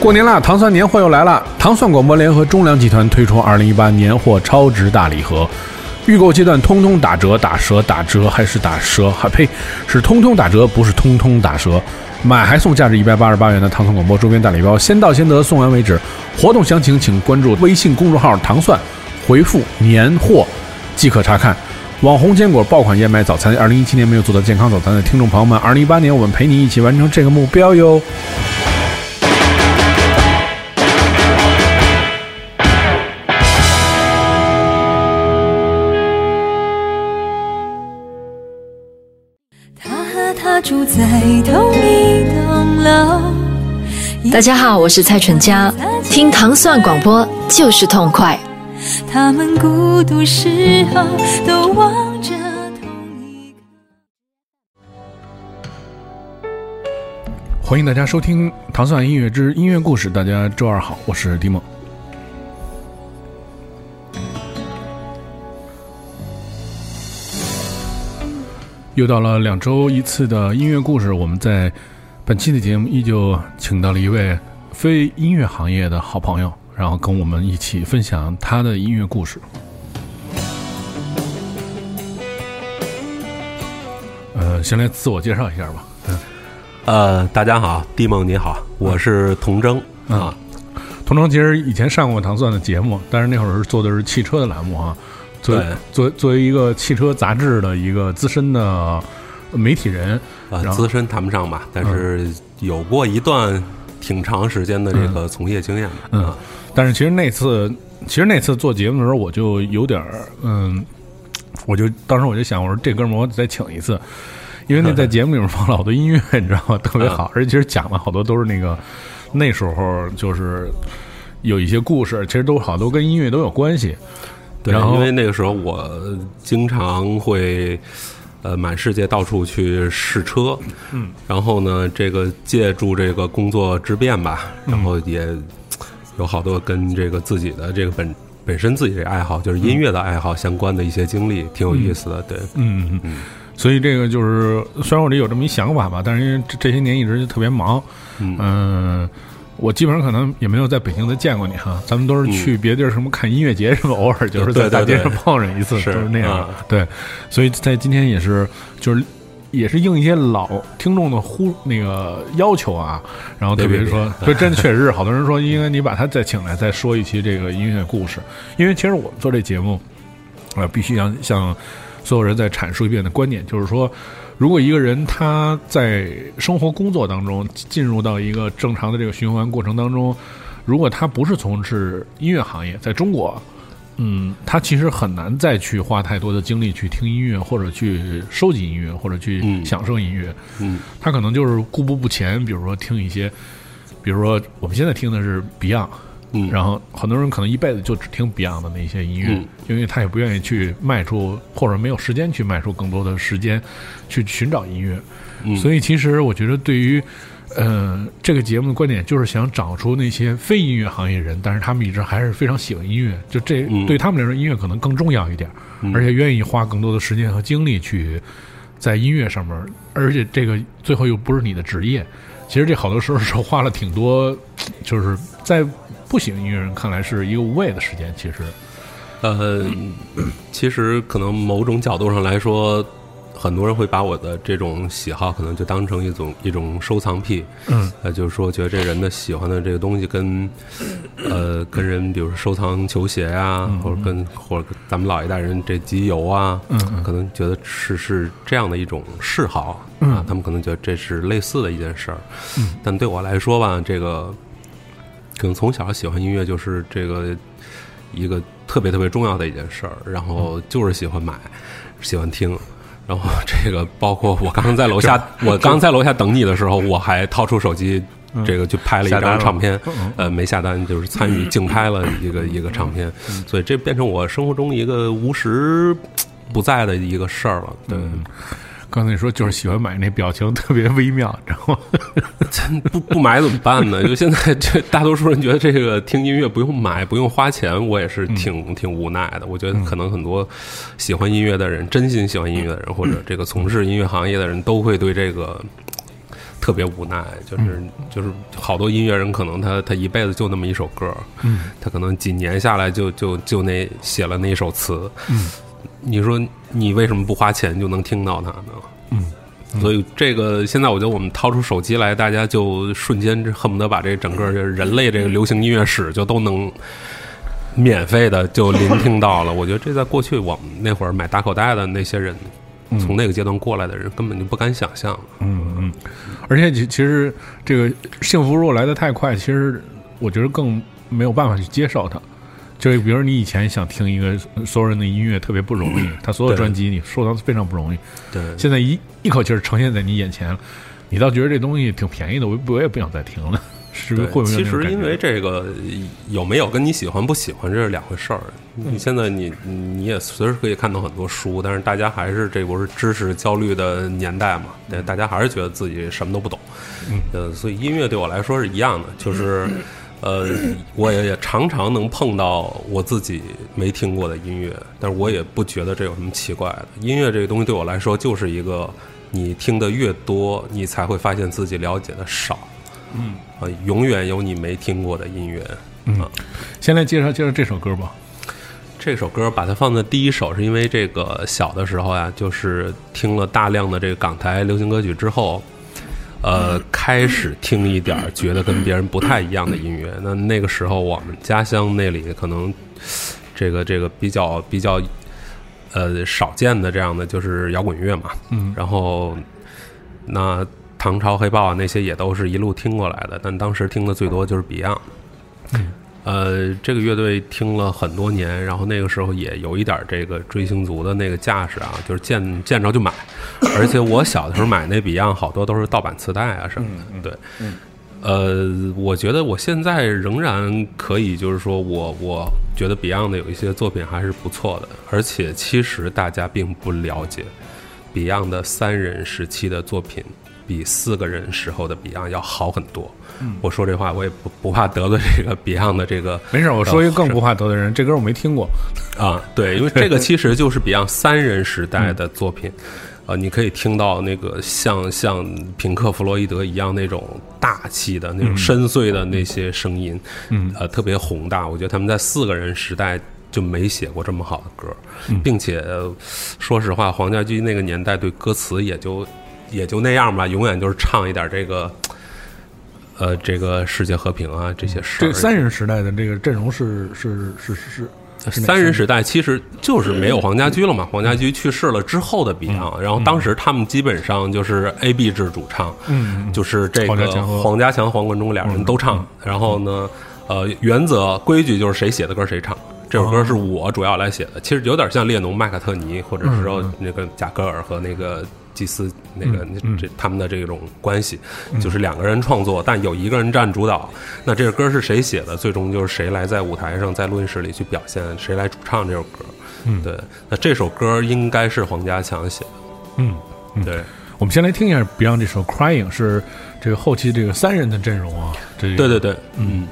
过年啦，糖蒜年货又来了！糖蒜广播联合中粮集团推出二零一八年货超值大礼盒，预购阶段通通打折、打折、打折，还是打折？还呸，是通通打折，不是通通打折。买还送价值一百八十八元的糖蒜广播周边大礼包，先到先得，送完为止。活动详情请关注微信公众号“糖蒜”，回复“年货”即可查看。网红坚果爆款燕麦早餐，二零一七年没有做到健康早餐的听众朋友们，二零一八年我们陪你一起完成这个目标哟。他和她住在同一栋楼。大家好，我是蔡淳佳，听糖蒜广播就是痛快。他们孤独时候都望着同一个。欢迎大家收听《糖蒜音乐之音乐故事》。大家周二好，我是迪梦。又到了两周一次的音乐故事，我们在本期的节目依旧请到了一位非音乐行业的好朋友，然后跟我们一起分享他的音乐故事。呃，先来自我介绍一下吧。嗯。呃，大家好，地梦你好，我是童征啊。童征其实以前上过糖蒜的节目，但是那会儿是做的是汽车的栏目啊。作为作为作为一个汽车杂志的一个资深的媒体人，呃，资深谈不上吧，但是有过一段挺长时间的这个从业经验的。嗯，但是其实那次其实那次做节目的时候，我就有点儿嗯，我就当时我就想，我说这哥们儿我得再请一次。因为那在节目里面放了好多音乐，你知道吗？特别好，而且其实讲了好多都是那个那时候就是有一些故事，其实都好多跟音乐都有关系。对，然因为那个时候我经常会呃满世界到处去试车，嗯，然后呢，这个借助这个工作之便吧，嗯然后也有好多跟这个自己的这个本本身自己的爱好，就是音乐的爱好相关的一些经历，挺有意思的。对，嗯嗯嗯。所以这个就是，虽然我这有这么一想法吧，但是因为这这些年一直就特别忙，嗯我基本上可能也没有在北京再见过你哈，咱们都是去别地儿什么看音乐节什么，偶尔就是在大街上碰上一次，是都是那样啊。对，所以在今天也是就是。也是应一些老听众的呼那个要求啊，然后特别说，这真的确实是好多人说，应该你把他再请来，再说一期这个音乐故事，因为其实我们做这节目，呃，必须向向所有人再阐述一遍的观点，就是说，如果一个人他在生活工作当中进入到一个正常的这个循环过程当中，如果他不是从事音乐行业，在中国，嗯，他其实很难再去花太多的精力去听音乐，或者去收集音乐，或者去嗯享受音乐。嗯他可能就是固步不前，比如说听一些，比如说我们现在听的是 Beyond，嗯，然后很多人可能一辈子就只听 Beyond 的那些音乐，嗯因为他也不愿意去迈出，或者没有时间去迈出更多的时间去寻找音乐。嗯所以其实我觉得对于。呃，这个节目的观点就是想找出那些非音乐行业人，但是他们一直还是非常喜欢音乐，就这、嗯。对他们来说，音乐可能更重要一点，嗯。而且愿意花更多的时间和精力去在音乐上面，而且这个最后又不是你的职业，其实这好多时候是花了挺多，就是在不喜欢音乐人看来是一个无谓的时间，其实，呃，其实可能某种角度上来说，很多人会把我的这种喜好可能就当成一种一种收藏癖，嗯。呃，就是说觉得这人的喜欢的这个东西跟，呃，跟人比如说收藏球鞋呀、嗯或者跟或者跟咱们老一代人这集邮啊，嗯嗯。可能觉得是是这样的一种嗜好嗯。啊，他们可能觉得这是类似的一件事儿，嗯。但对我来说吧，这个可能从小喜欢音乐就是这个一个特别特别重要的一件事儿，然后就是喜欢买，喜欢听。然后这个包括我刚刚在楼下，我刚在楼下等你的时候，我还掏出手机，这个去拍了一张唱片嗯，呃，没下单，就是参与竞拍了一个一个唱片，所以这变成我生活中一个无时不在的一个事儿了。对，刚才你说就是喜欢买那表情特别微妙，然后 不不买怎么办呢？就现在这大多数人觉得这个听音乐不用买，不用花钱，我也是挺挺无奈的。我觉得可能很多喜欢音乐的人，真心喜欢音乐的人，或者这个从事音乐行业的人都会对这个特别无奈。就是就是好多音乐人可能他他一辈子就那么一首歌，嗯，他可能几年下来就就就那写了那一首词，嗯。你说你为什么不花钱就能听到它呢？嗯，所以这个现在我觉得我们掏出手机来，大家就瞬间恨不得把这整个人类这个流行音乐史就都能免费的就聆听到了。我觉得这在过去我们那会儿买打口袋的那些人，从那个阶段过来的人根本就不敢想象。嗯嗯，而且其其实这个幸福如果来的太快，其实我觉得更没有办法去接受它。就是比如你以前想听一个所有人的音乐特别不容易，他所有专辑你收藏非常不容易。对，现在一一口气儿呈现在你眼前了，你倒觉得这东西挺便宜的，我我也不想再听了。是会不会？其实因为这个有没有跟你喜欢不喜欢这是两回事儿。你现在你你也随时可以看到很多书，但是大家还是这不是知识焦虑的年代嘛？对，大家还是觉得自己什么都不懂。嗯，呃，所以音乐对我来说是一样的，就是。呃，我也也常常能碰到我自己没听过的音乐，但是我也不觉得这有什么奇怪的。音乐这个东西对我来说，就是一个你听的越多，你才会发现自己了解的少。嗯，啊，永远有你没听过的音乐。嗯，先来介绍介绍这首歌吧。这首歌把它放在第一首，是因为这个小的时候呀，就是听了大量的这个港台流行歌曲之后。呃，开始听一点觉得跟别人不太一样的音乐。那那个时候，我们家乡那里可能这个这个比较比较呃少见的这样的就是摇滚乐嘛。嗯。然后那唐朝黑豹啊那些也都是一路听过来的，但当时听的最多就是 Beyond。嗯。呃，这个乐队听了很多年，然后那个时候也有一点这个追星族的那个架势啊，就是见 见着就买。而且我小的时候买那 Beyond 好多都是盗版磁带啊什么的。对，呃，我觉得我现在仍然可以，就是说我我觉得 Beyond 的有一些作品还是不错的。而且其实大家并不了解 Beyond 的三人时期的作品比四个人时候的 Beyond 要好很多。我说这话，我也不不怕得罪这个 Beyond 的这个。没事，我说一个更不怕得罪人，这歌我没听过啊。对，因为这个其实就是 Beyond 三人时代的作品，呃，你可以听到那个像像平克·弗洛伊德一样那种大气的那种深邃的那些声音，嗯，呃，特别宏大。我觉得他们在四个人时代就没写过这么好的歌，并且说实话，黄家驹那个年代对歌词也就也就那样吧，永远就是唱一点这个。呃，这个世界和平啊，这些事。这三人时代的这个阵容是是是是是。三人时代其实就是没有黄家驹了嘛，黄家驹去世了之后的 Beyond，然后当时他们基本上就是 A B 制主唱，嗯，就是这个黄家强、黄贯中俩人都唱。然后呢，呃，原则规矩就是谁写的歌谁唱。这首歌是我主要来写的，其实有点像列侬、麦卡特尼，或者是说那个贾格尔和那个。祭司那个这他们的这种关系，就是两个人创作，但有一个人占主导。那这个歌是谁写的？最终就是谁来在舞台上，在录音室里去表现，谁来主唱这首歌。嗯，对。那这首歌应该是黄家强写的。嗯，对。我们先来听一下 Beyond 这首《Crying》，是这个后期这个三人的阵容啊。对对对，嗯。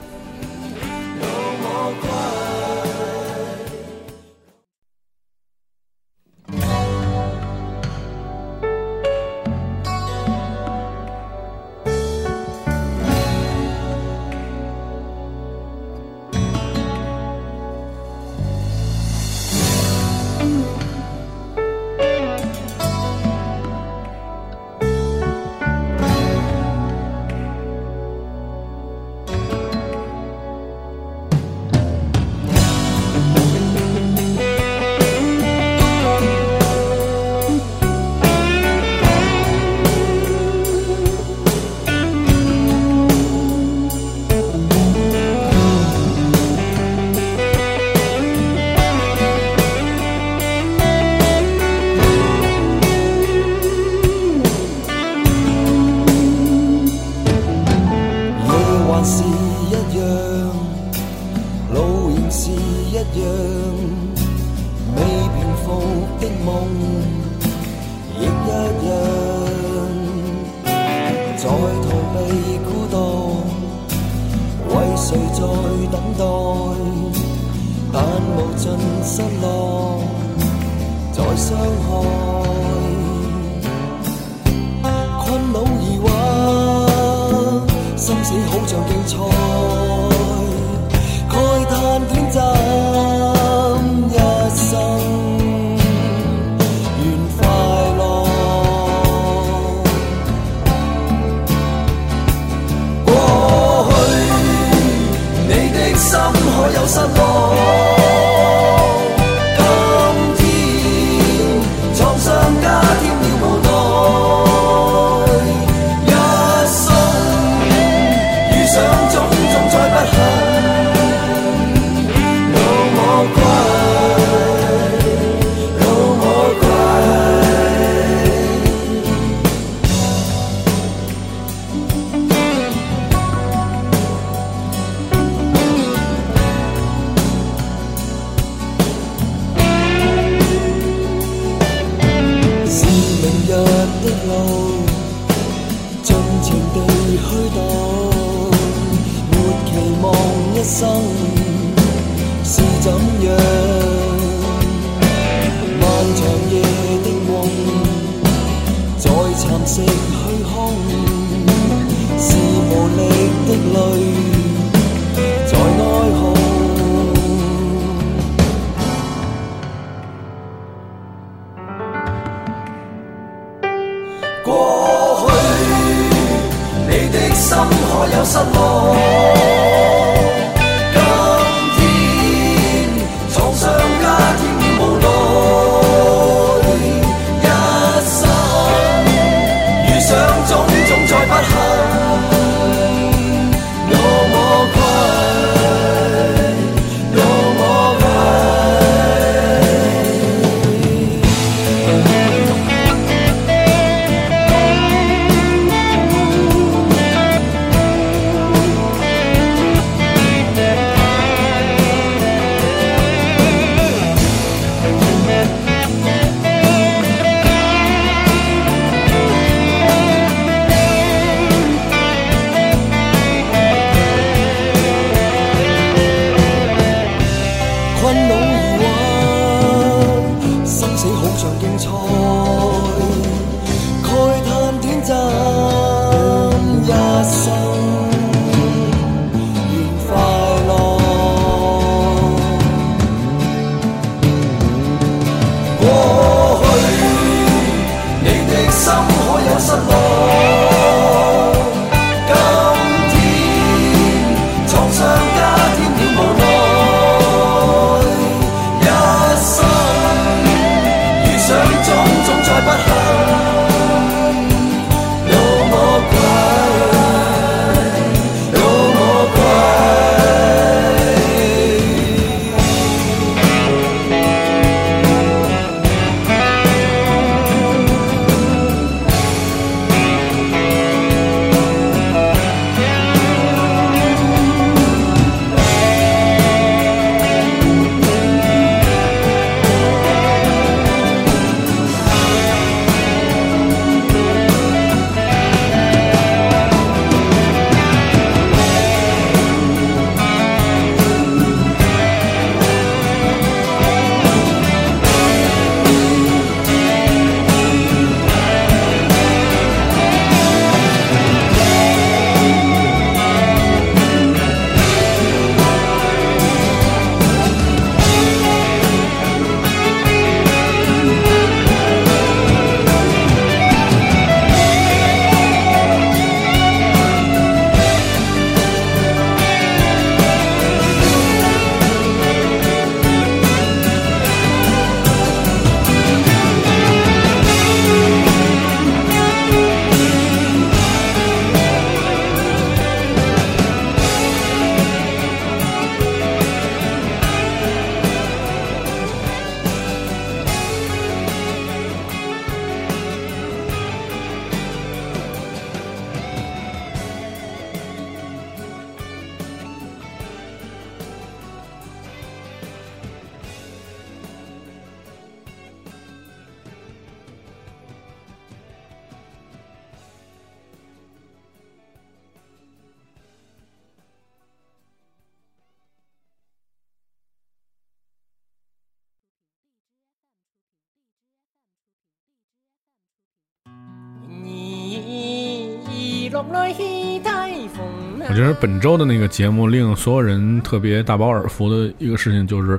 的那个节目令所有人特别大饱耳福的一个事情，就是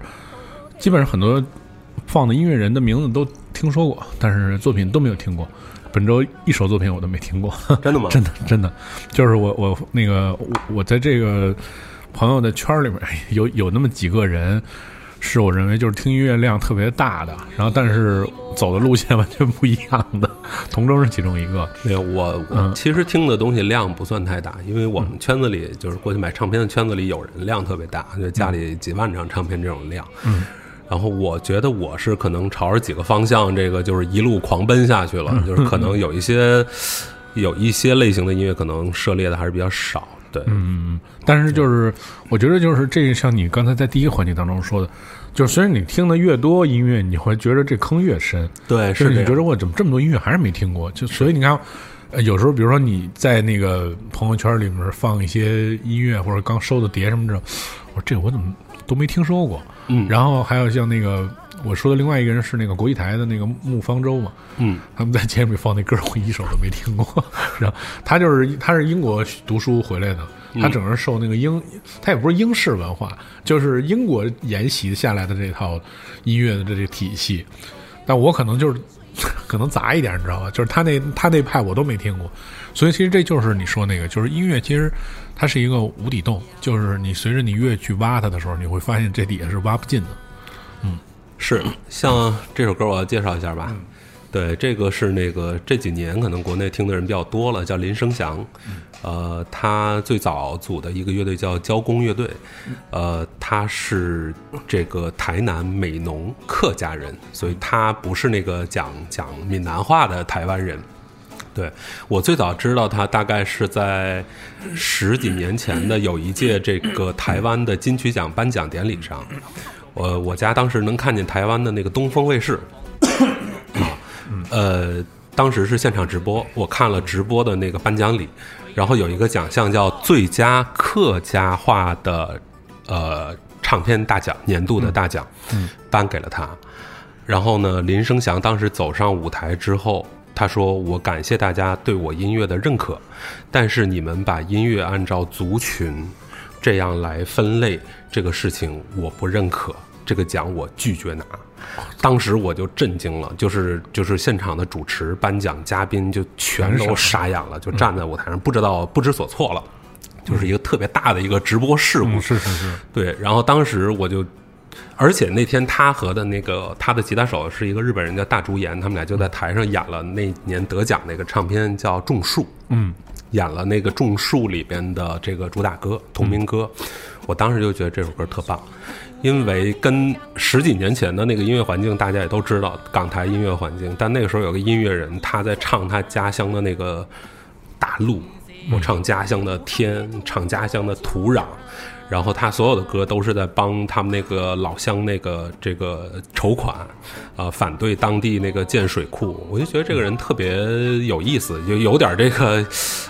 基本上很多放的音乐人的名字都听说过，但是作品都没有听过。本周一首作品我都没听过，真的吗？真的真的，就是我我那个我我在这个朋友的圈儿里面哎有有那么几个人，是我认为就是听音乐量特别大的，然后但是走的路线 完全不一样的，同州是其中一个。没有，我我嗯其实听的东西量不算太大，因为我们圈子里就是过去买唱片的圈子里有人量特别大，就家里几万张唱片这种量。嗯。然后我觉得我是可能朝着几个方向，这个就是一路狂奔下去了，嗯就是可能有一些有一些类型的音乐可能涉猎的还是比较少。对，嗯嗯嗯，但是就是我觉得就是这个像你刚才在第一个环节当中说的，就是虽然你听的越多音乐，你会觉得这坑越深。对，是是你觉得我怎么这么多音乐还是没听过？就所以你看，呃，有时候比如说你在那个朋友圈里面放一些音乐或者刚收的碟什么的，我说这我怎么都没听说过。嗯然后还有像那个我说的另外一个人是那个国际台的那个穆方舟嘛，嗯他们在节目里放那歌，我一首都没听过。然后他就是他是英国读书回来的，他整个受那个英，他也不是英式文化，就是英国沿袭下来的这套音乐的这这体系。但我可能就是 可能杂一点，你知道吧？就是他那他那派我都没听过，所以其实这就是你说那个，就是音乐其实它是一个无底洞，就是你随着你越去挖它的时候，你会发现这底下是挖不尽的。是，像这首歌我要介绍一下吧。对，这个是那个这几年可能国内听的人比较多了，叫林生祥。呃，他最早组的一个乐队叫交工乐队，呃，他是这个台南美浓客家人，所以他不是那个讲讲闽南话的台湾人。对我最早知道他，大概是在十几年前的有一届这个台湾的金曲奖颁奖典礼上，我我家当时能看见台湾的那个东风卫视，啊，呃，当时是现场直播，我看了直播的那个颁奖礼，然后有一个奖项叫最佳客家话的呃唱片大奖，年度的大奖，颁给了他。然后呢，林生祥当时走上舞台之后，他说：“我感谢大家对我音乐的认可，但是你们把音乐按照族群这样来分类，这个事情我不认可，这个奖我拒绝拿。”当时我就震惊了，就是就是现场的主持、颁奖嘉宾就全都傻眼了，就站在舞台上不知道不知所措了，就是一个特别大的一个直播事故。嗯，是是是，对，然后当时我就，而且那天他和的那个他的吉他手是一个日本人叫大竹研，他们俩就在台上演了那年得奖那个唱片叫《种树》，嗯，演了那个《种树》里边的这个主打歌同名歌，我当时就觉得这首歌特棒，因为跟十几年前的那个音乐环境大家也都知道港台音乐环境，但那个时候有个音乐人他在唱他家乡的那个大陆，我唱家乡的天，唱家乡的土壤。然后他所有的歌都是在帮他们那个老乡那个这个筹款，呃、反对当地那个建水库。我就觉得这个人特别有意思，就有点这个，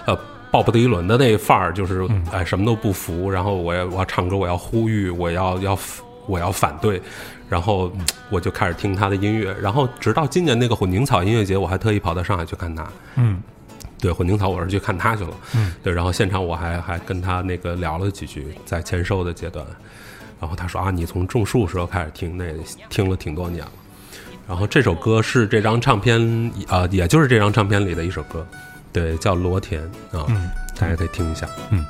呃，鲍勃迪伦的那范儿，就是哎什么都不服，然后我要我要唱歌，我要呼吁，我要要我要反对，然后我就开始听他的音乐，然后直到今年那个混凝草音乐节，我还特意跑到上海去看他。嗯，对，混凝草我是去看他去了，嗯，对，然后现场我还还跟他那个聊了几句，在签售的阶段，然后他说啊，你从种树时候开始听，那听了挺多年了，然后这首歌是这张唱片啊、呃也就是这张唱片里的一首歌，对，叫《罗田》啊，大家可以听一下，嗯。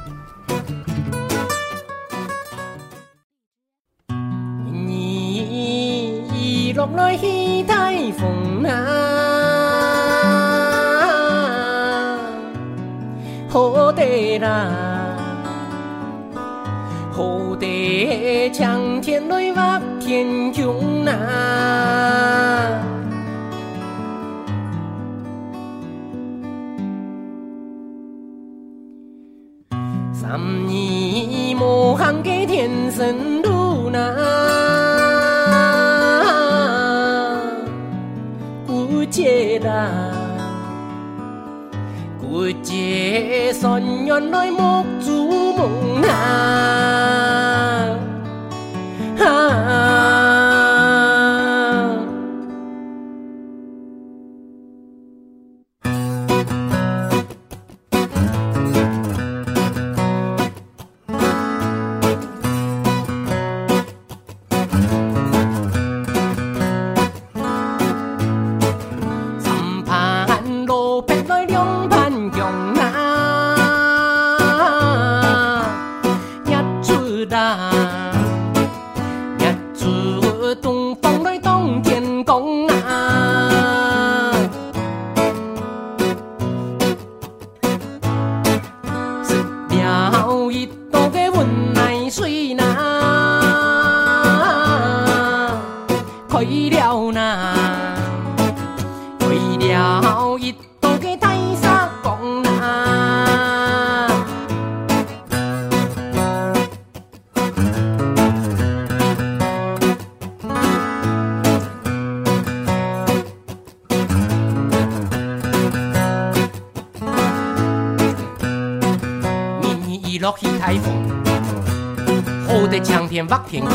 你落來起大风啊，好地啦，好地向天來挖天穹啊。三年莫行给天生路呐，古街啦，古街山原来木祖梦得苍天挖天光。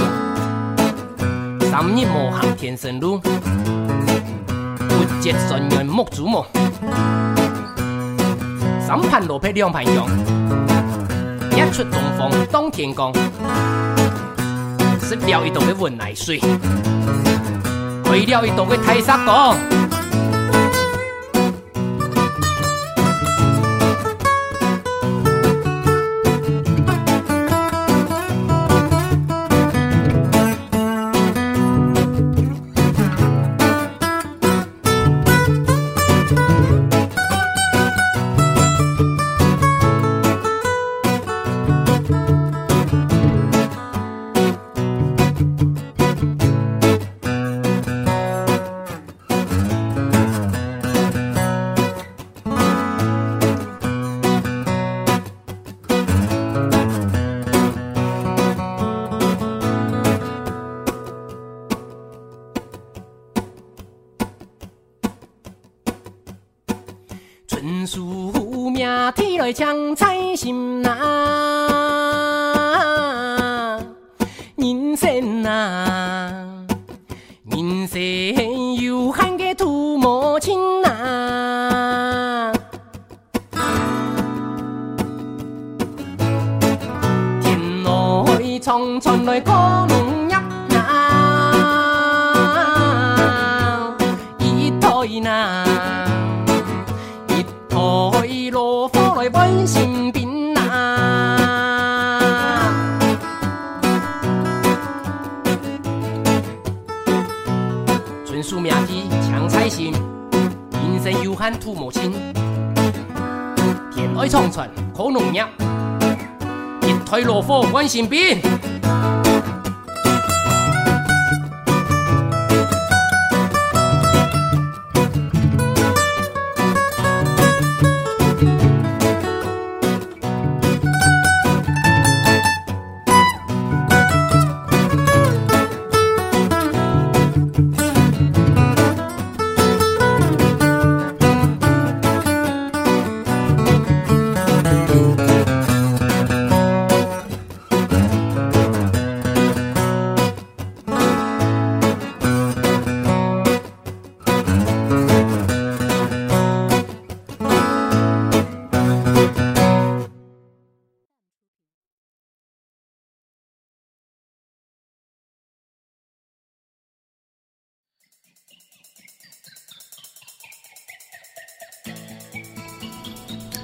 三日无行天生路，不结顺缘木主木。三盘罗皮两盘羊，一出东风当天光。食了一道嘅温奶水，为了一道嘅太沙讲。天 sin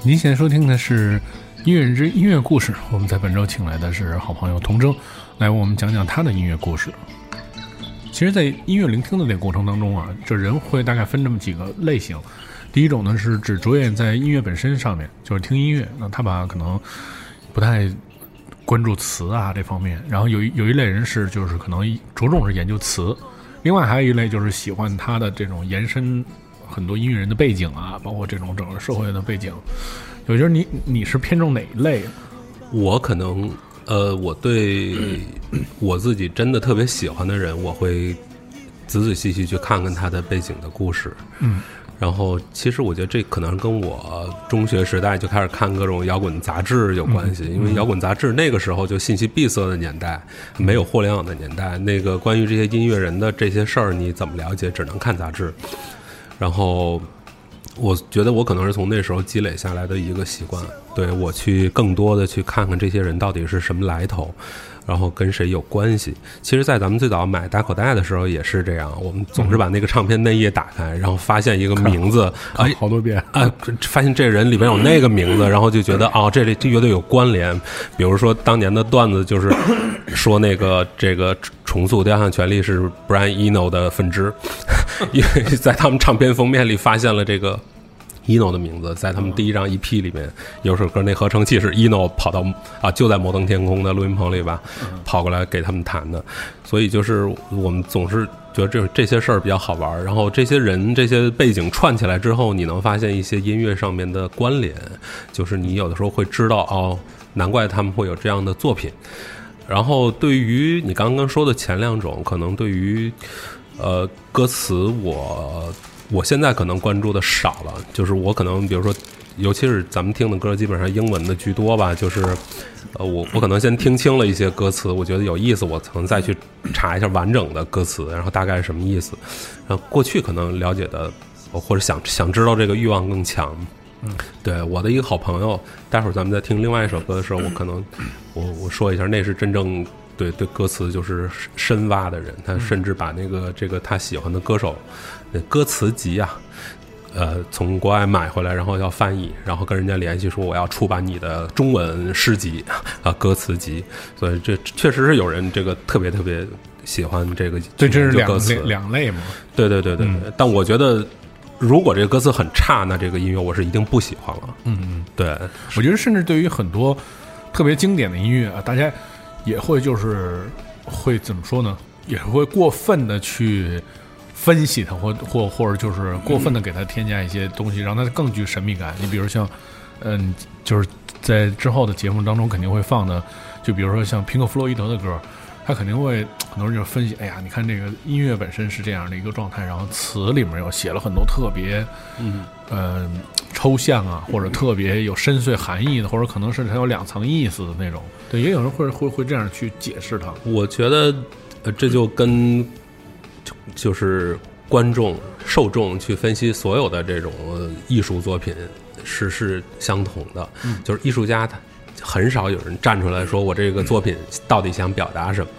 您现在收听的是《音乐人之音乐故事》，我们在本周请来的是好朋友童征，来为我们讲讲他的音乐故事。其实，在音乐聆听的这个过程当中啊，这人会大概分这么几个类型。第一种呢是只着眼在音乐本身上面，就是听音乐，那他把可能不太关注词啊这方面。然后有一有一类人是就是可能着重是研究词，另外还有一类就是喜欢他的这种延伸很多音乐人的背景啊，包括这种整个社会的背景。我觉得你你是偏重哪一类？我可能呃，我对我自己真的特别喜欢的人，我会仔仔细细去看看他的背景的故事。嗯，然后其实我觉得这可能跟我中学时代就开始看各种摇滚杂志有关系，因为摇滚杂志那个时候就信息闭塞的年代，没有互联网的年代，那个关于这些音乐人的这些事儿你怎么了解，只能看杂志。然后我觉得我可能是从那时候积累下来的一个习惯，对我去更多的去看看这些人到底是什么来头，然后跟谁有关系。其实，在咱们最早买打口袋的时候也是这样，我们总是把那个唱片内页打开，然后发现一个名字，哎好多遍。啊，发现这人里边有那个名字，然后就觉得哦，这里这乐队有关联。比如说当年的段子就是说那个这个重塑雕像权利是 Brian Eno 的分支，因为在他们唱片封面里发现了这个 eno 的名字，在他们第一张 EP 里面有首歌，那合成器是 eno 跑到啊，就在摩登天空的录音棚里吧，跑过来给他们弹的。所以就是我们总是觉得这这些事儿比较好玩儿，然后这些人这些背景串起来之后，你能发现一些音乐上面的关联，就是你有的时候会知道哦，难怪他们会有这样的作品。然后对于你刚刚说的前两种，可能对于呃歌词我我现在可能关注的少了，就是我可能比如说，尤其是咱们听的歌，基本上英文的居多吧，就是呃我我可能先听清了一些歌词，我觉得有意思，我可能再去查一下完整的歌词，然后大概是什么意思。然后过去可能了解的或者想想知道这个欲望更强。嗯，对我的一个好朋友，待会儿咱们在听另外一首歌的时候，我可能我我说一下，那是真正对对歌词就是深挖的人，他甚至把那个这个他喜欢的歌手那歌词集啊，呃，从国外买回来，然后要翻译，然后跟人家联系说我要出版你的中文诗集啊歌词集，所以这确实是有人这个特别特别喜欢这个对，这是两两两类嘛。对对对对对，但我觉得。如果这个歌词很差，那这个音乐我是一定不喜欢了。嗯嗯，对，我觉得甚至对于很多特别经典的音乐啊，大家也会就是会怎么说呢？也会过分的去分析它，或或或者就是过分的给它添加一些东西，让它更具神秘感。你比如像，嗯，就是在之后的节目当中肯定会放的，就比如说像平克·弗洛伊德的歌。他肯定会很多人就分析，哎呀，你看这个音乐本身是这样的一个状态，然后词里面又写了很多特别，嗯呃抽象啊，或者特别有深邃含义的，或者可能是它有两层意思的那种。对，也有人会会会这样去解释它。我觉得，呃，这就跟就就是观众受众去分析所有的这种呃艺术作品是是相同的，就是艺术家他很少有人站出来说我这个作品到底想表达什么。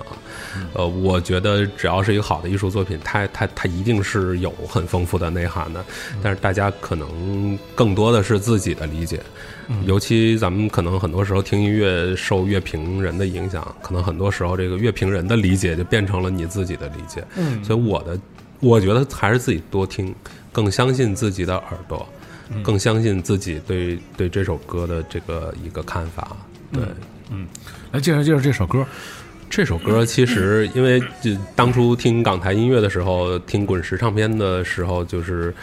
呃，我觉得只要是一个好的艺术作品，它它它一定是有很丰富的内涵的。但是大家可能更多的是自己的理解，尤其咱们可能很多时候听音乐受乐评人的影响，可能很多时候这个乐评人的理解就变成了你自己的理解。嗯所以我的我觉得还是自己多听，更相信自己的耳朵，更相信自己对对这首歌的这个一个看法。对。嗯来介绍介绍这首歌。这首歌其实因为就当初听港台音乐的时候，听滚石唱片的时候，就是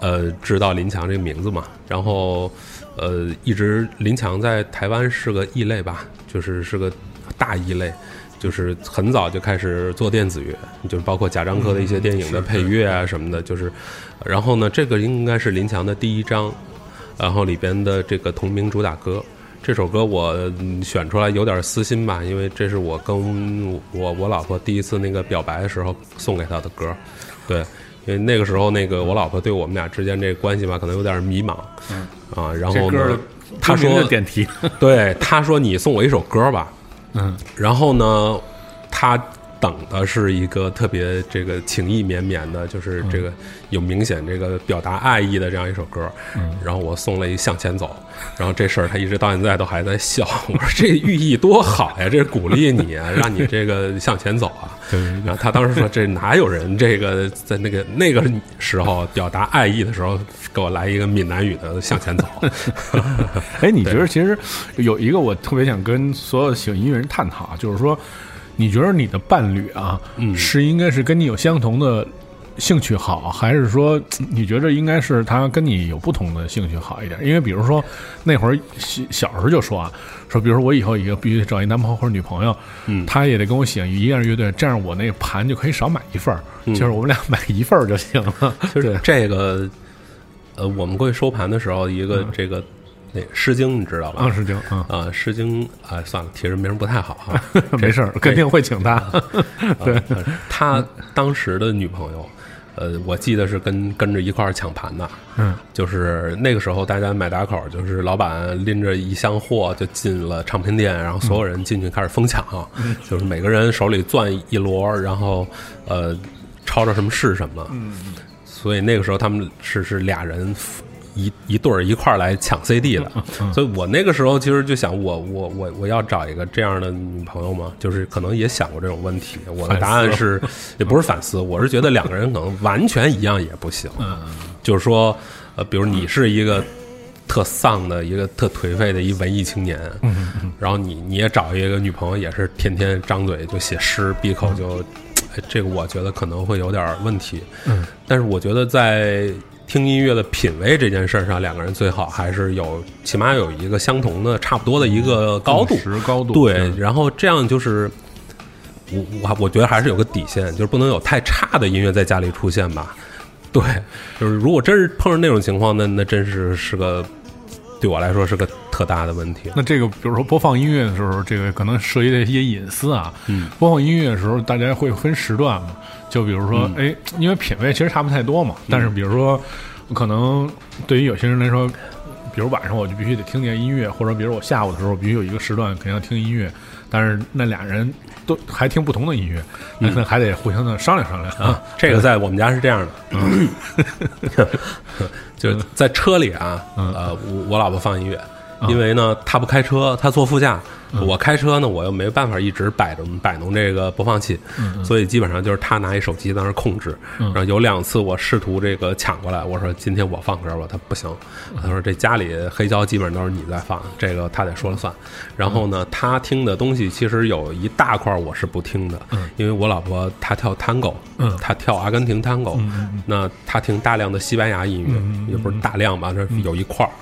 呃知道林强这个名字嘛，然后呃一直林强在台湾是个异类吧，就是是个大异类。就是很早就开始做电子乐，就是包括贾樟柯的一些电影的配乐啊什么的，就是，然后呢，这个应该是林强的第一张，然后里边的这个同名主打歌，这首歌我嗯选出来有点私心吧，因为这是我跟我我老婆第一次那个表白的时候送给她的歌，对，因为那个时候那个我老婆对我们俩之间这个关系吧，可能有点迷茫，嗯。啊，然后呢这歌的，她说点题，对，她说你送我一首歌吧，嗯。然后呢，他等的是一个特别这个情意绵绵的，就是这个有明显这个表达爱意的这样一首歌。嗯然后我送了一《向前走》，然后这事儿他一直到现在都还在笑。我说这寓意多好呀，这鼓励你啊，让你这个向前走啊。对然后他当时说：“这哪有人这个在那个那个时候表达爱意的时候，给我来一个闽南语的向前走？” 哎，你觉得其实有一个我特别想跟所有喜欢音乐人探讨啊，就是说，你觉得你的伴侣啊，嗯。是应该是跟你有相同的兴趣好，还是说你觉得应该是他跟你有不同的兴趣好一点？因为比如说那会儿小小时候就说啊，说比如说我以后以后必须得找一男朋友或者女朋友，嗯。他也得跟我喜欢一样乐队，这样我那个盘就可以少买一份儿，就是我们俩买一份儿就行了。就是这个，呃，我们过去收盘的时候，一个这个那《诗经》你知道吧？啊，诗经啊，啊，《诗经》啊，算了，提人名不太好啊。没事儿，肯定会请他。对，他当时的女朋友，呃，我记得是跟跟着一块儿抢盘的。嗯，就是那个时候大家买打口，就是老板拎着一箱货就进了唱片店，然后所有人进去开始疯抢，就是每个人手里攥一摞，然后呃，抄着什么是什么。嗯，所以那个时候他们是是俩人。一一对儿一块儿来抢 CD 的，所以我那个时候其实就想我，我我我要找一个这样的女朋友嘛，就是可能也想过这种问题。我的答案是，也不是反思，我是觉得两个人可能完全一样也不行。就是说，呃，比如你是一个特丧的一个特颓废的一文艺青年，然后你你也找一个女朋友，也是天天张嘴就写诗，闭口就，哎这个我觉得可能会有点问题。嗯，但是我觉得在听音乐的品味这件事儿上，两个人最好还是有起码有一个相同的、差不多的一个高度。高度对，嗯然后这样就是。我我我觉得还是有个底线，就是不能有太差的音乐在家里出现吧。对，就是如果真是碰上那种情况，那那真是是个对我来说是个特大的问题。那这个，比如说播放音乐的时候，这个可能涉及到一些隐私啊。嗯，播放音乐的时候，大家会分时段嘛？就比如说，嗯哎，因为品味其实差不太多嘛。但是比如说，可能对于有些人来说，比如晚上我就必须得听见音乐，或者比如我下午的时候必须有一个时段肯定要听音乐。但是那俩人都还听不同的音乐，那可能还得互相的商量商量啊。这个在我们家是这样的，就是在车里啊，呃，我我老婆放音乐，因为呢，他不开车，他坐副驾，我开车呢，我又没办法一直摆着摆弄这个播放器，所以基本上就是他拿一手机在那儿控制。然后有两次我试图这个抢过来，我说今天我放歌吧，他不行，他说这家里黑胶基本上都是你在放，这个他得说了算。然后呢，他听的东西其实有一大块我是不听的，因为我老婆她跳探戈，嗯。她跳阿根廷探戈，那她听大量的西班牙音乐，也不是大量吧，这有一块儿。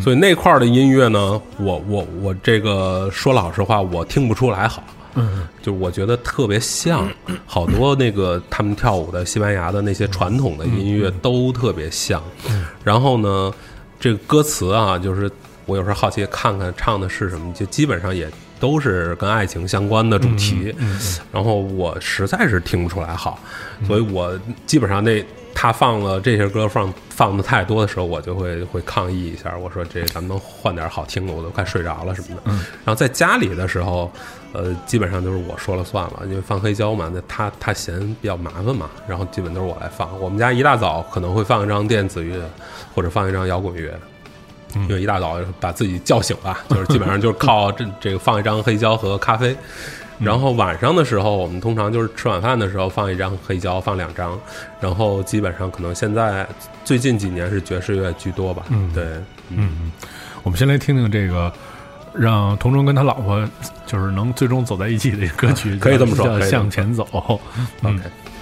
所以那块儿的音乐呢，我我我这个说老实话，我听不出来好。嗯，就我觉得特别像，好多那个他们跳舞的西班牙的那些传统的音乐都特别像。然后呢，这个歌词啊，就是我有时候好奇看看唱的是什么，就基本上也都是跟爱情相关的主题。然后我实在是听不出来好，所以我基本上那他放了这些歌放放的太多的时候，我就会会抗议一下，我说这咱们能换点好听的，我都快睡着了什么的。然后在家里的时候，呃，基本上就是我说了算了，因为放黑胶嘛，那他他嫌比较麻烦嘛，然后基本都是我来放。我们家一大早可能会放一张电子乐，或者放一张摇滚乐。因为一大早把自己叫醒了，就是基本上就是靠这这个放一张黑胶和咖啡，然后晚上的时候，我们通常就是吃晚饭的时候放一张黑胶，放两张，然后基本上可能现在最近几年是爵士乐居多吧，嗯对，嗯，我们先来听听这个，让童中跟他老婆就是能最终走在一起的一个歌曲，可以这么说向前走。嗯 OK。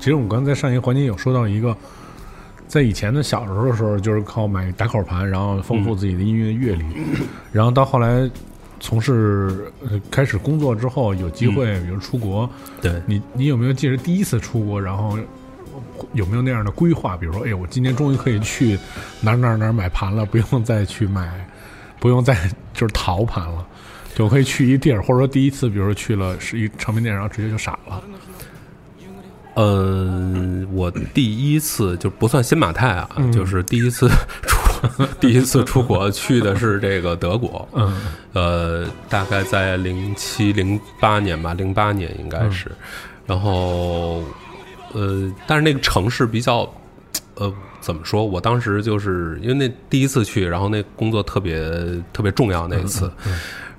其实我们刚才在上一个环节有说到一个，在以前的小时候的时候，就是靠买打口盘，然后丰富自己的音乐阅历，然后到后来从事呃开始工作之后，有机会，比如出国，对，你你有没有记得第一次出国，然后有没有那样的规划？比如说，哎，我今年终于可以去哪儿哪儿哪儿买盘了，不用再去买，不用再就是淘盘了，就可以去一地儿，或者说第一次，比如说去了是一唱片店，然后直接就傻了。嗯，我第一次就不算新马泰啊，嗯。就是第一次出 第一次出国去的是这个德国，嗯。呃，大概在零七零八年吧，零八年应该是，嗯。然后呃，但是那个城市比较呃。怎么说？我当时就是因为那第一次去，然后那工作特别特别重要那一次，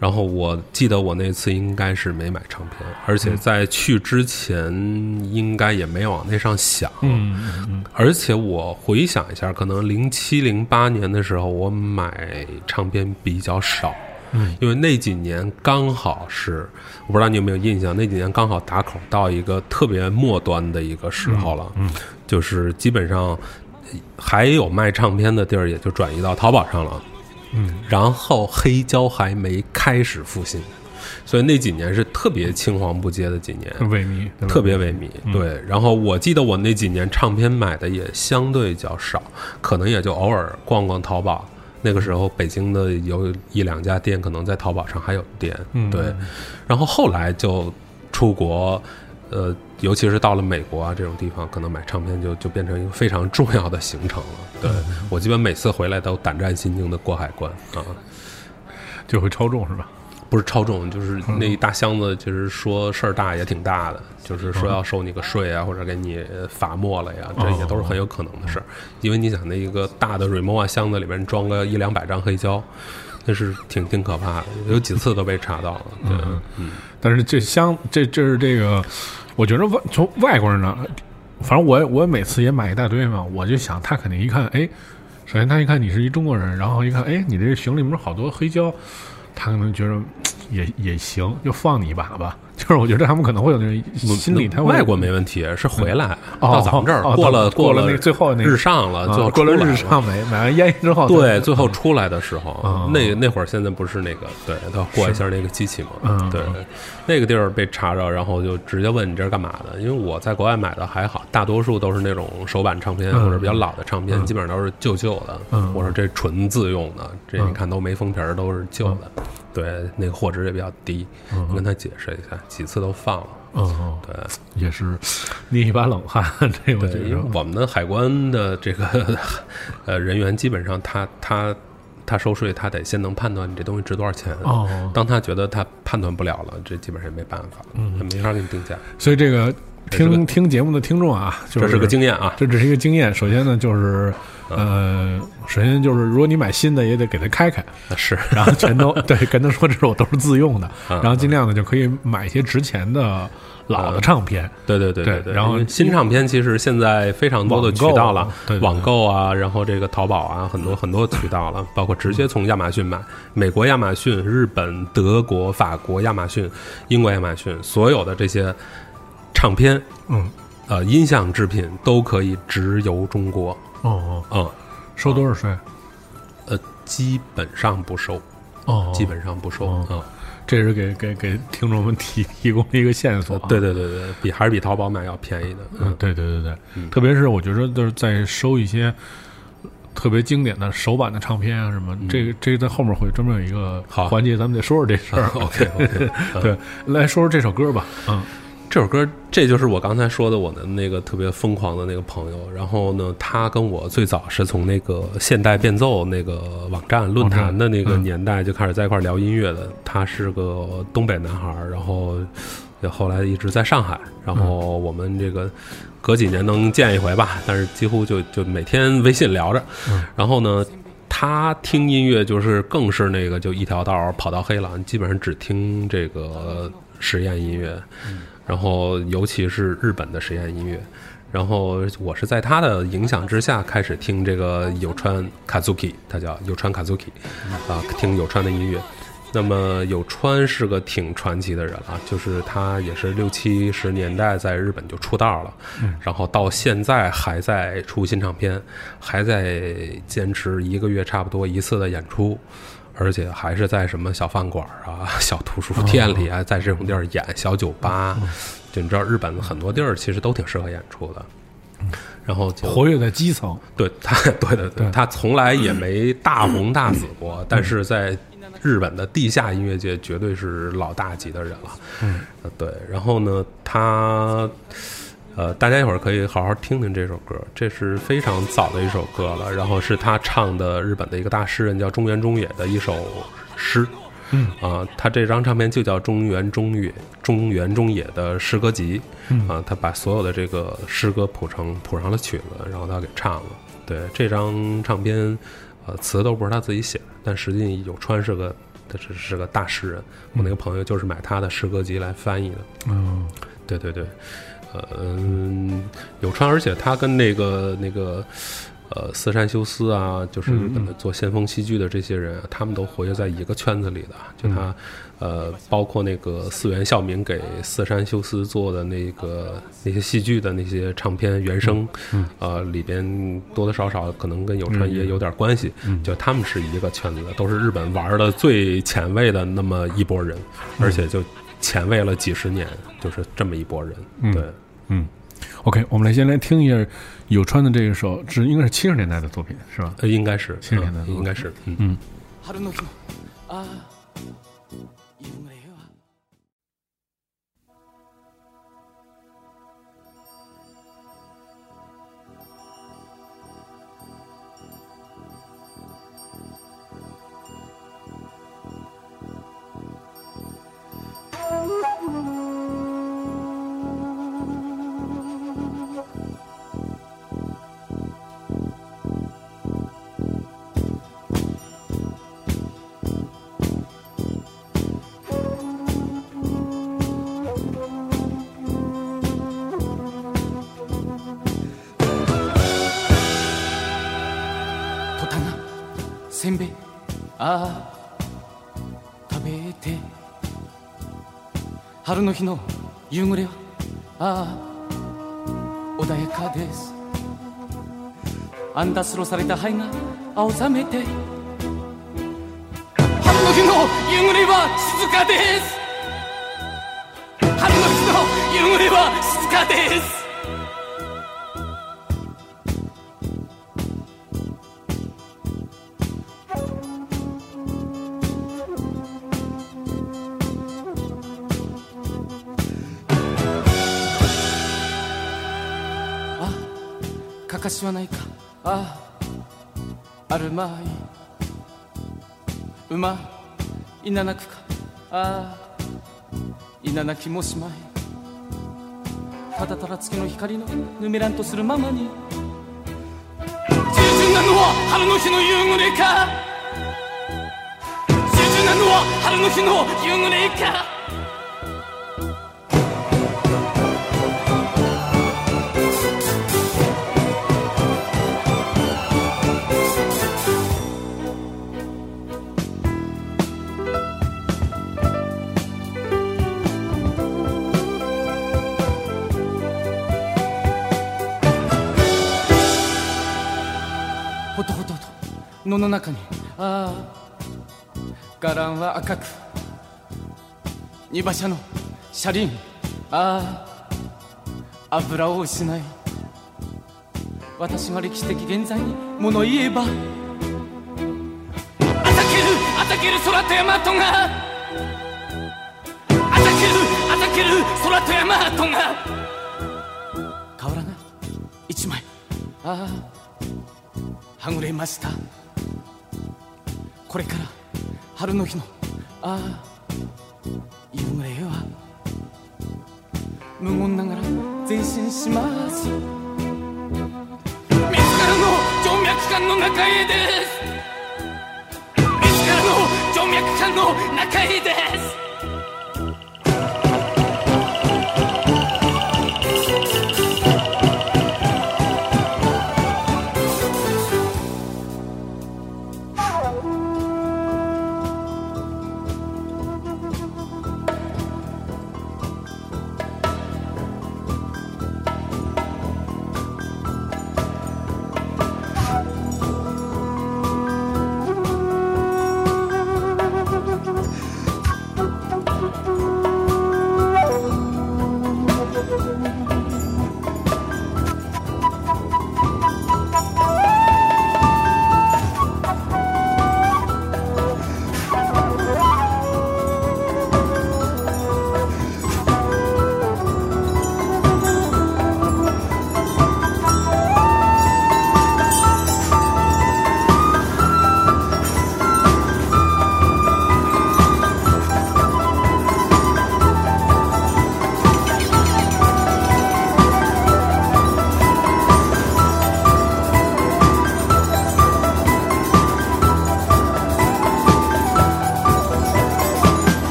然后我记得我那次应该是没买唱片，而且在去之前应该也没往那上想。嗯嗯而且我回想一下，可能零七零八年的时候，我买唱片比较少。嗯，因为那几年刚好是，我不知道你有没有印象，那几年刚好打口到一个特别末端的一个时候了。嗯，就是基本上还有卖唱片的地儿，也就转移到淘宝上了。嗯，然后黑胶还没开始复兴，所以那几年是特别青黄不接的几年。嗯，萎靡，特别萎靡，对。然后我记得我那几年唱片买的也相对较少，可能也就偶尔逛逛淘宝。那个时候北京的有一两家店，可能在淘宝上还有店，嗯对。然后后来就出国，呃，尤其是到了美国啊这种地方，可能买唱片就就变成一个非常重要的行程了。对我基本每次回来都胆战心惊的过海关啊。就会超重是吧？不是超重，就是那一大箱子，其实说事儿大也挺大的，就是说要收你个税啊，或者给你罚没了呀，这也都是很有可能的事儿。因为你想，那一个大的 Remova 箱子里面装个一两百张黑胶，那是挺挺可怕的，有几次都被查到了。对，嗯，但是这相这这是这个，我觉得外从外国人呢，反正我我每次也买一大堆嘛，我就想他肯定一看，哎，首先他一看你是一中国人，然后一看，哎，你这行李里面好多黑胶，他可能觉得 也也行，就放你一把吧。就是我觉得他们可能会有那种心理，他外国没问题，是回来哦到咱们这儿哦过了过了了那最后那日上了，最后啊过了日上没买完烟之后，对，最后出来的时候，嗯。那那会儿现在不是那个，对，他要过一下那个机器嘛，嗯对，那个地儿被查着，然后就直接问你这是干嘛的？因为我在国外买的还好，大多数都是那种手版唱片、嗯。或者比较老的唱片，基本上都是旧旧的。嗯。我说这纯自用的，这嗯。你看都没封皮儿，都是旧的。对，那个货值也比较低，跟他解释一下，几次都放了。嗯，嗯对，也是捏一把冷汗，这个对，因为。我们的海关的这个呃人员，基本上他他他收税，他得先能判断你这东西值多少钱。哦当他觉得他判断不了了，这基本上也没办法，嗯，没法给你定价。所以这个听听节目的听众啊，就这是个经验啊，这只是一个经验。首先呢，就是嗯呃，首先就是如果你买新的，也得给它开开，是。然后全都 对跟他说这是我都是自用的，嗯然后尽量的就可以买一些值钱的老的唱片。对对对对。对然后新唱片其实现在非常多的渠道了网购啊，然后这个淘宝啊，很多很多渠道了，包括直接从亚马逊买，美国亚马逊、日本、德国、法国亚马逊、英国亚马逊，所有的这些唱片，嗯，呃，音像制品都可以直邮中国，哦哦，嗯，收多少税？呃，基本上不收，哦，基本上不收，哦嗯。这是给给给听众们提提供了一个线索啊。对对对对，比还是比淘宝买要便宜的。嗯，对对对对，特别是我觉得就是在收一些特别经典的首版的唱片啊什么，这个这个在后面会专门有一个嗯好环节，咱们得说说这事儿。OK OK，对，来说说这首歌吧。嗯这首歌，这就是我刚才说的我的那个特别疯狂的那个朋友。然后呢，他跟我最早是从那个现代变奏那个网站论坛的那个嗯年代就开始在一块聊音乐的。他是个东北男孩，然后也后来一直在上海。然后我们这个隔几年能见一回吧，但是几乎就就每天微信聊着。然后呢。他听音乐就是更是那个就一条道跑到黑了，基本上只听这个实验音乐，然后尤其是日本的实验音乐。然后我是在他的影响之下开始听这个有川 Kazuki，他叫有川 Kazuki，啊，听有川的音乐。那么有川是个挺传奇的人啊，就是他也是六七十年代在日本就出道了，然后到现在还在出新唱片，还在坚持一个月差不多一次的演出，而且还是在什么小饭馆啊、小图书店里啊，在这种地儿演小酒吧，就你知道日本很多地儿其实都挺适合演出的。然后就活跃在基层，对他，对对对，他从来也没大红大紫过，但是在日本的地下音乐界绝对是老大级的人了。嗯，对。然后呢，他呃，大家一会儿可以好好听听这首歌，这是非常早的一首歌了。然后是他唱的日本的一个大诗人叫中原中野的一首诗。嗯啊，他这张唱片就叫中原中野中原中野的诗歌集。嗯啊，他把所有的这个诗歌谱成谱上了曲子，然后他给唱了。对，这张唱片，呃，词都不是他自己写的，但实际有川是个，他是是个大诗人。我那个朋友就是买他的诗歌集来翻译的。嗯，对对对，呃，嗯有川，而且他跟那个那个。呃，四山修斯啊，就是日本的做先锋戏剧的这些人，他们都活跃在一个圈子里的。就他，呃，包括那个四原孝明给四山修斯做的那个那些戏剧的那些唱片原声，呃，里边多多少少可能跟有川也有点关系。就他们是一个圈子的，都是日本玩的最前卫的那么一拨人，而且就前卫了几十年，就是这么一拨人。对，嗯。OK，我们来先来听一下有川的这一首，这应该是七十年代的作品，是吧？呃，应该是七十年代的作品，应该是，嗯。嗯ああ食べて。春の日の夕暮れはああ穏やかです。アンダスロされた灰が青ざめて。春の日の夕暮れは静かです。春の日の夕暮れは静かです。かかしはないかあああるまい。馬い。ななくか。ああいななきもしまい。ただただ月の光のぬめらんとするままに。従順なのは春の日の夕暮れか。従順なのは春の日の夕暮れか。野の中に。ああ。伽藍は赤く。荷馬車の車輪。ああ。油を失い。私が歴史的現在に物言えば。あたける。あたける空と山とが。あたける。あたける。空と山とが。瓦が一枚。ああ。はぐれました。これから春の日のああ夕暮れは無言ながら前進します。自らの静脈管の中へです。自らの静脈管の中へです。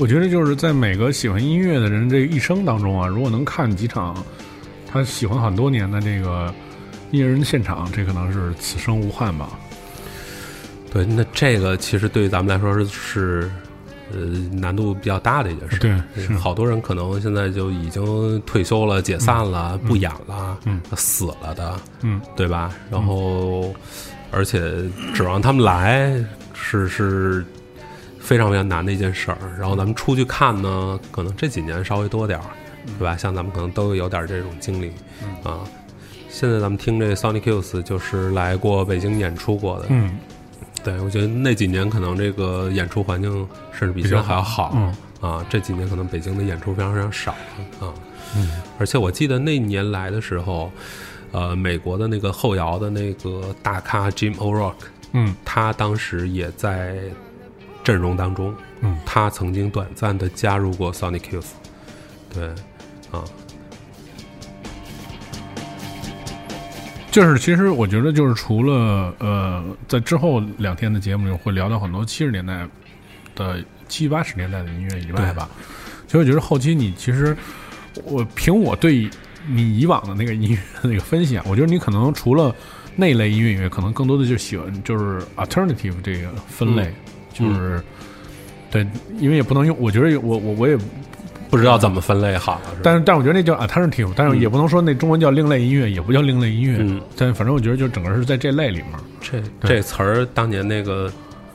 我觉得就是在每个喜欢音乐的人这一生当中啊，如果能看几场他喜欢很多年的这个音乐人的现场，这可能是此生无憾吧。对，那这个其实对于咱们来说是是呃难度比较大的一件事。对是好多人可能现在就已经退休了、解散了、不演了、嗯死了的，嗯，对吧？然后，而且指望他们来是是非常非常难的一件事儿。然后咱们出去看呢，可能这几年稍微多点儿，对吧？像咱们可能都有点这种经历，啊。现在咱们听这 Sonic Youth 就是来过北京演出过的，嗯，对，我觉得那几年可能这个演出环境甚至比现在还要好。嗯啊，这几年可能北京的演出非常非常少啊。嗯，而且我记得那年来的时候，呃，美国的那个后摇的那个大咖 Jim O'Rourke，嗯他当时也在阵容当中。嗯他曾经短暂的加入过 Sonic Youth。对，啊，就是其实我觉得就是除了呃，在之后两天的节目里会聊到很多七十年代的七八十年代的音乐以外吧，其实我觉得后期你其实我凭我对你以往的那个音乐的那个分析啊，我觉得你可能除了那类音乐以外，可能更多的就喜欢就是 alternative 这个分类，就是、对，因为也不能用，我觉得我我我也不知道怎么分类好了，但是，但我觉得那叫 alternative，但是也不能说那中文叫另类音乐，也不叫另类音乐。嗯但反正我觉得就整个是在这类里面。这这词儿当年那个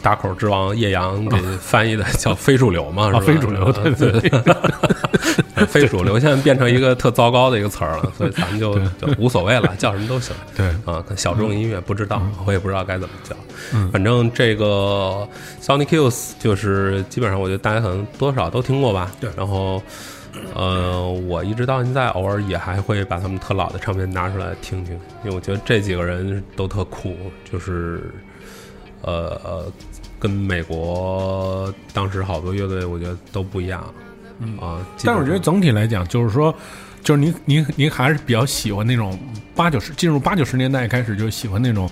打口之王叶阳给翻译的叫非主流嘛，是吧？非主流对对对，非主流现在变成一个特糟糕的一个词儿了，所以咱们就就无所谓了，叫什么都行。对啊，小众音乐不知道，我也不知道该怎么叫。嗯，反正这个 Sonic Youth 就是基本上，我觉得大家可能多少都听过吧。对然后。呃，我一直到现在，偶尔也还会把他们特老的唱片拿出来听听，因为我觉得这几个人都特酷，就是呃呃，跟美国当时好多乐队，我觉得都不一样。嗯。啊，但是我觉得总体来讲，就是说，就是您您您还是比较喜欢那种八九十进入八九十年代开始就喜欢那种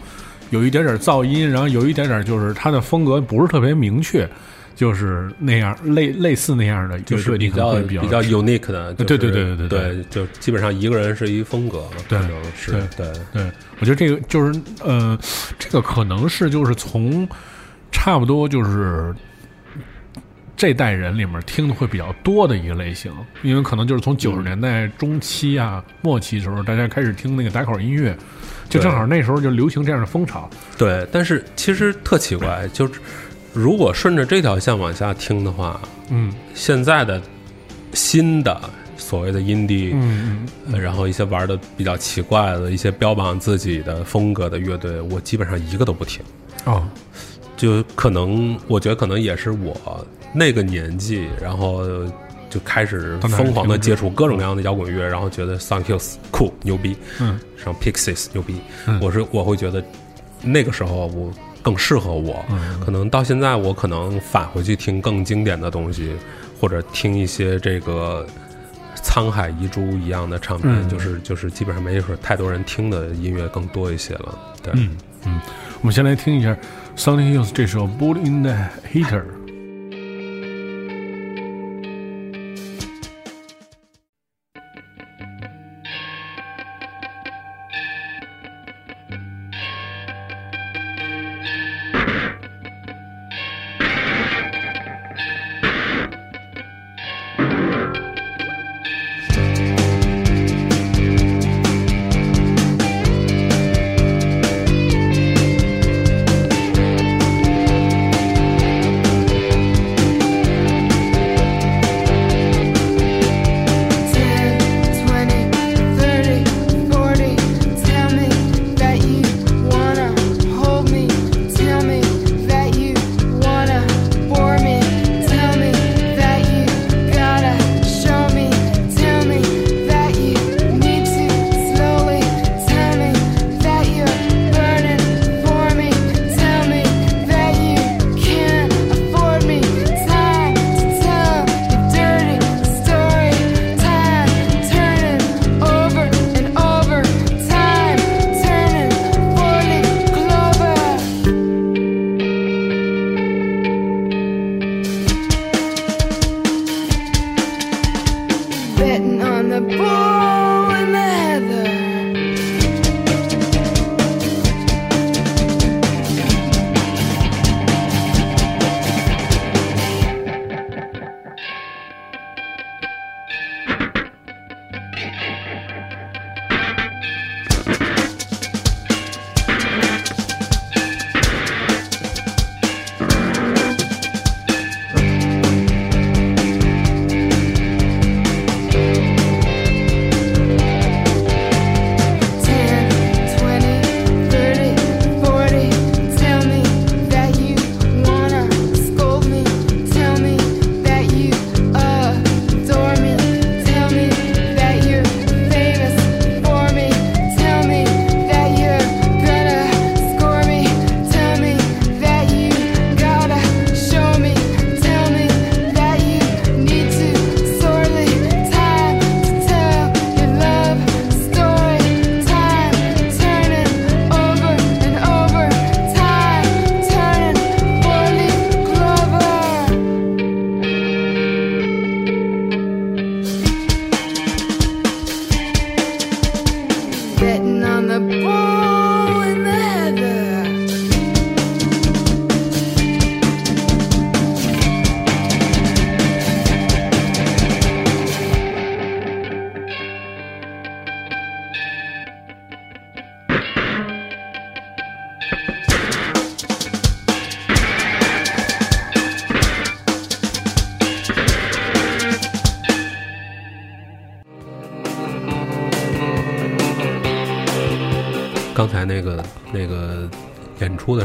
有一点点噪音，然后有一点点就是它的风格不是特别明确，就是那样类类似那样的就是比较比比较 unique 的，就是对对对对对。对，就基本上一个人是一风格，对是对对。对，我觉得这个就是呃，这个可能是就是从差不多就是这代人里面听的会比较多的一个类型，因为可能就是从九十年代中期啊、末期的时候，大家开始听那个打口音乐，就正好那时候就流行这样的风潮。对，但是其实特奇怪，就是如果顺着这条线往下听的话，嗯现在的新的所谓的 indie，、嗯呃然后一些玩的比较奇怪的一些标榜自己的风格的乐队，我基本上一个都不听。嗯哦就可能，我觉得可能也是我那个年纪，然后就开始疯狂的接触各种各样的摇滚乐，然后觉得 Sonic Youth 酷牛逼，嗯，像 Pixies 牛逼，嗯。我是我会觉得那个时候我更适合我，嗯。可能到现在我可能返回去听更经典的东西，或者听一些这个。沧海遗珠一样的唱片，嗯。就是就是基本上没有太多人听的音乐更多一些了。对，嗯嗯，我们先来听一下 Sonic Youth 这首《Bull in the Heater》。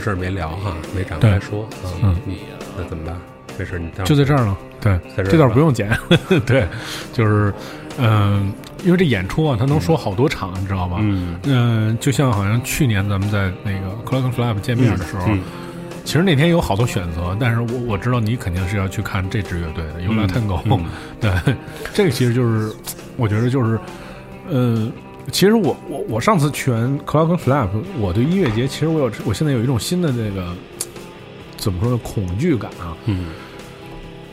事儿没聊哈，没展开对说啊。嗯那怎么办？没事，你就在这儿了。对，在这儿这段不用剪。对，就是嗯、因为这演出啊，他能说好多场，你知道吧？嗯嗯、就像好像去年咱们在那个 Clock and Flap 见面的时候，嗯其实那天有好多选择，但是我我知道你肯定是要去看这支乐队的 Yola Tango，、嗯 对，这个其实就是我觉得就是，呃，其实我我我上次去完 Clock and Flap，我对音乐节其实我有我现在有一种新的那个 怎么说呢恐惧感啊，嗯，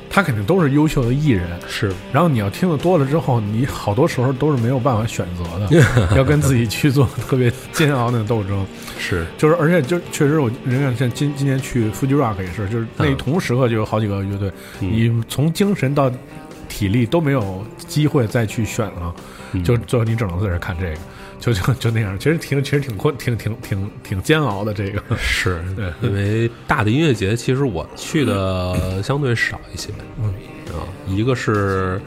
他肯定都是优秀的艺人，是。然后你要听的多了之后，你好多时候都是没有办法选择的，要跟自己去做特别煎熬的斗争。是，就是，而且就确实我，人家像今今年去 Fuji Rock 也是，就是那嗯同时刻就有好几个乐队，嗯。你从精神到体力都没有机会再去选了，嗯。就最后你只能在这看这个，就就就那样，其实挺其实挺困，挺挺挺挺煎熬的这个。是对因为大的音乐节，其实我去的相对少一些。嗯啊，一个是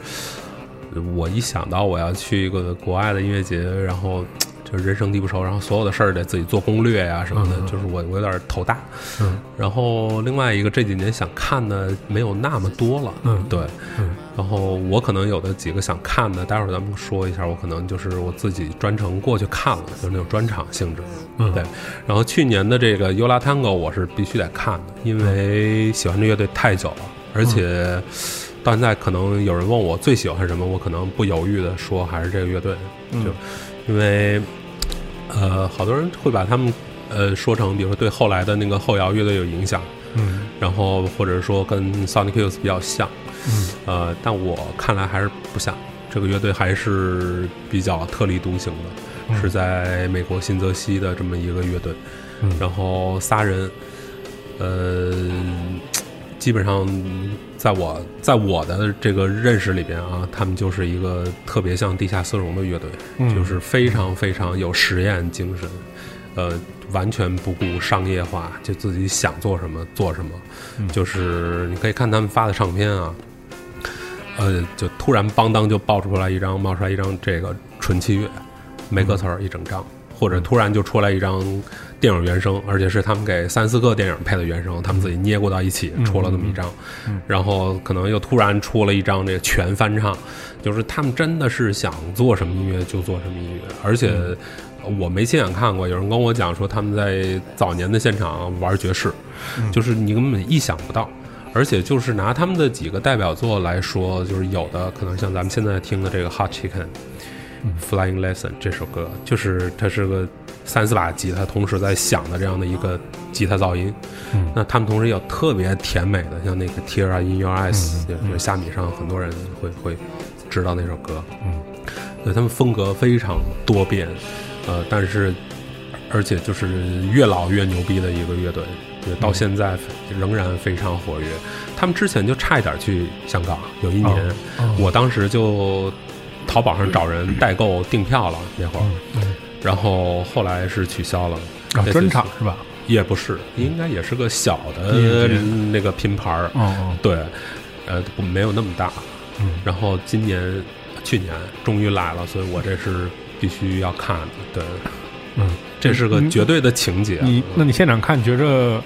我一想到我要去一个国外的音乐节，然后就是人生地不熟，然后所有的事儿得自己做攻略呀、什么的，就是我我有点头大。嗯。然后另外一个这几年想看的没有那么多了，嗯对，嗯。然后我可能有的几个想看的，待会儿咱们说一下，我可能就是我自己专程过去看了，就是那种专场性质，嗯。对。然后去年的这个 Yola Tango 我是必须得看的，因为喜欢这乐队太久了，而且到现在可能有人问我最喜欢什么，我可能不犹豫的说还是这个乐队，嗯。就因为呃，好多人会把他们呃说成，比如说对后来的那个后摇乐队有影响，嗯。然后或者说跟 Sonic Youth 比较像，嗯。呃，但我看来还是不像，这个乐队还是比较特立独行的，嗯。是在美国新泽西的这么一个乐队，嗯。然后仨人，呃，基本上在我在我的这个认识里边啊，他们就是一个特别像地下丝绒的乐队，嗯。就是非常非常有实验精神，呃，完全不顾商业化，就自己想做什么做什么，嗯。就是你可以看他们发的唱片啊。呃，就突然邦当就爆出来一张，冒出来一张这个纯器乐，没歌词儿一整张，或者突然就出来一张电影原声，而且是他们给三四个电影配的原声，他们自己捏过到一起出了那么一张，然后可能又突然出了一张这个全翻唱，就是他们真的是想做什么音乐就做什么音乐，而且我没亲眼看过，有人跟我讲说他们在早年的现场玩爵士，就是你根本意想不到。而且就是拿他们的几个代表作来说，就是有的可能像咱们现在听的这个《Hot Chicken》。Flying Lesson 这首歌，就是它是个三四把吉他同时在响的这样的一个吉他噪音。嗯那他们同时也有特别甜美的，像那个《Tear in Your Eyes》，嗯就是虾米上很多人会会知道那首歌。嗯，对他们风格非常多变，呃，但是而且就是越老越牛逼的一个乐队，对，到现在仍然非常活跃。他们之前就差一点去香港，有一年，哦哦我当时就淘宝上找人代购订票了那会儿，嗯然后后来是取消了。啊，专场是吧？也不是，应该也是个小的那个拼盘儿，对，呃，不没有那么大。嗯然后今年、去年终于来了，所以我这是必须要看的。对，嗯，这是个绝对的情节。你那你现场看，觉着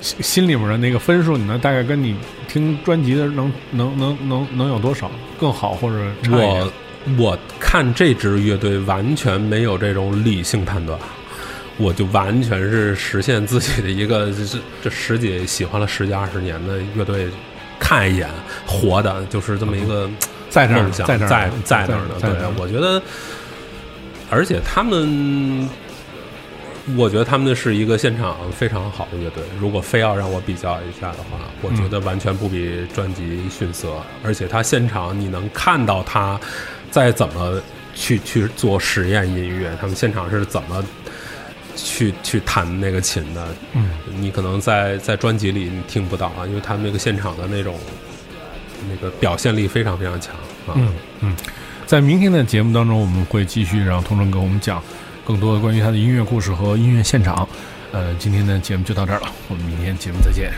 心心里面的那个分数，你能大概跟你听专辑的能能能能能有多少更好，或者差一点我我看这支乐队完全没有这种理性判断，我就完全是实现自己的一个 这这十几喜欢了十几二十年的乐队，看一眼活的，就是这么一个在这儿，在这儿在在那儿的。对，我觉得，而且他们。我觉得他们是一个现场非常好的乐队。如果非要让我比较一下的话，我觉得完全不比专辑逊色。而且他现场你能看到他在怎么去去做实验音乐，他们现场是怎么去去弹那个琴的。嗯，你可能在在专辑里你听不到啊，因为他们那个现场的那种那个表现力非常非常强啊。嗯嗯，在明天的节目当中，我们会继续让童成给我们讲更多的关于他的音乐故事和音乐现场。呃，今天的节目就到这儿了，我们明天节目再见。